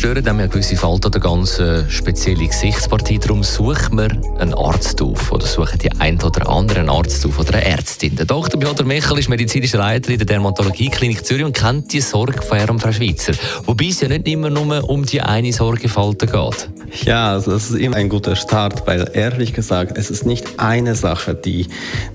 Stören einem ja gewisse Falten oder ganz spezielle Gesichtspartie. Darum sucht man einen Arzt auf oder suchen die einen oder anderen Arzt auf oder eine Ärztin. Der Dr. Piotr Michel ist medizinischer Leiter in der Dermatologie-Klinik Zürich und kennt die Sorge von Herrn Frau Schweizer. Wobei es ja nicht immer nur um die eine Sorgefalte geht. Ja, also das ist immer ein guter Start, weil ehrlich gesagt, es ist nicht eine Sache, die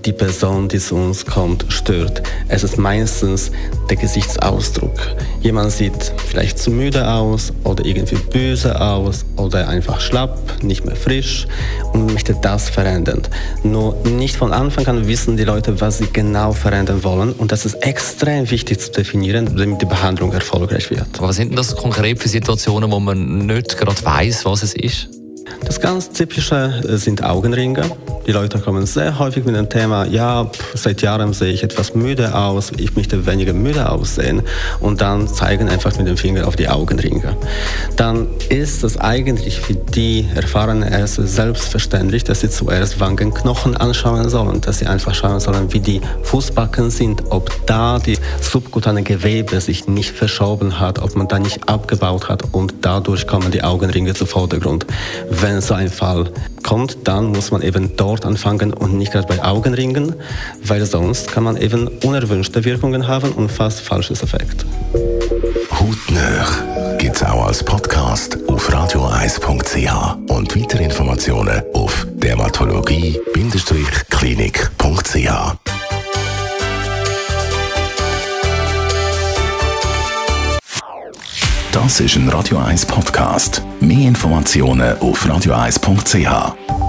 die Person, die zu uns kommt, stört. Es ist meistens der Gesichtsausdruck. Jemand sieht vielleicht zu müde aus oder irgendwie böse aus oder einfach schlapp, nicht mehr frisch und möchte das verändern. Nur nicht von Anfang an wissen die Leute, was sie genau verändern wollen und das ist extrem wichtig zu definieren, damit die Behandlung erfolgreich wird. Was sind denn das konkret für Situationen, wo man nicht gerade weiß, was es ist? Das ganz typische äh, sind Augenringe. Die Leute kommen sehr häufig mit dem Thema, ja, seit Jahren sehe ich etwas müde aus, ich möchte weniger müde aussehen und dann zeigen einfach mit dem Finger auf die Augenringe. Dann ist es eigentlich für die erfahrenen Ärzte selbstverständlich, dass sie zuerst Wangenknochen anschauen sollen, dass sie einfach schauen sollen, wie die Fußbacken sind, ob da die subkutane Gewebe sich nicht verschoben hat, ob man da nicht abgebaut hat und dadurch kommen die Augenringe zu Vordergrund. Wenn so ein Fall kommt, dann muss man eben dort anfangen und nicht gerade bei Augenringen, weil sonst kann man eben unerwünschte Wirkungen haben und fast falsches Effekt. Hautnöch gibt es auch als Podcast auf radioeis.ch und weitere Informationen auf dermatologie-klinik.ch. Das ist ein Radio 1 Podcast. Mehr Informationen auf radioeis.ch.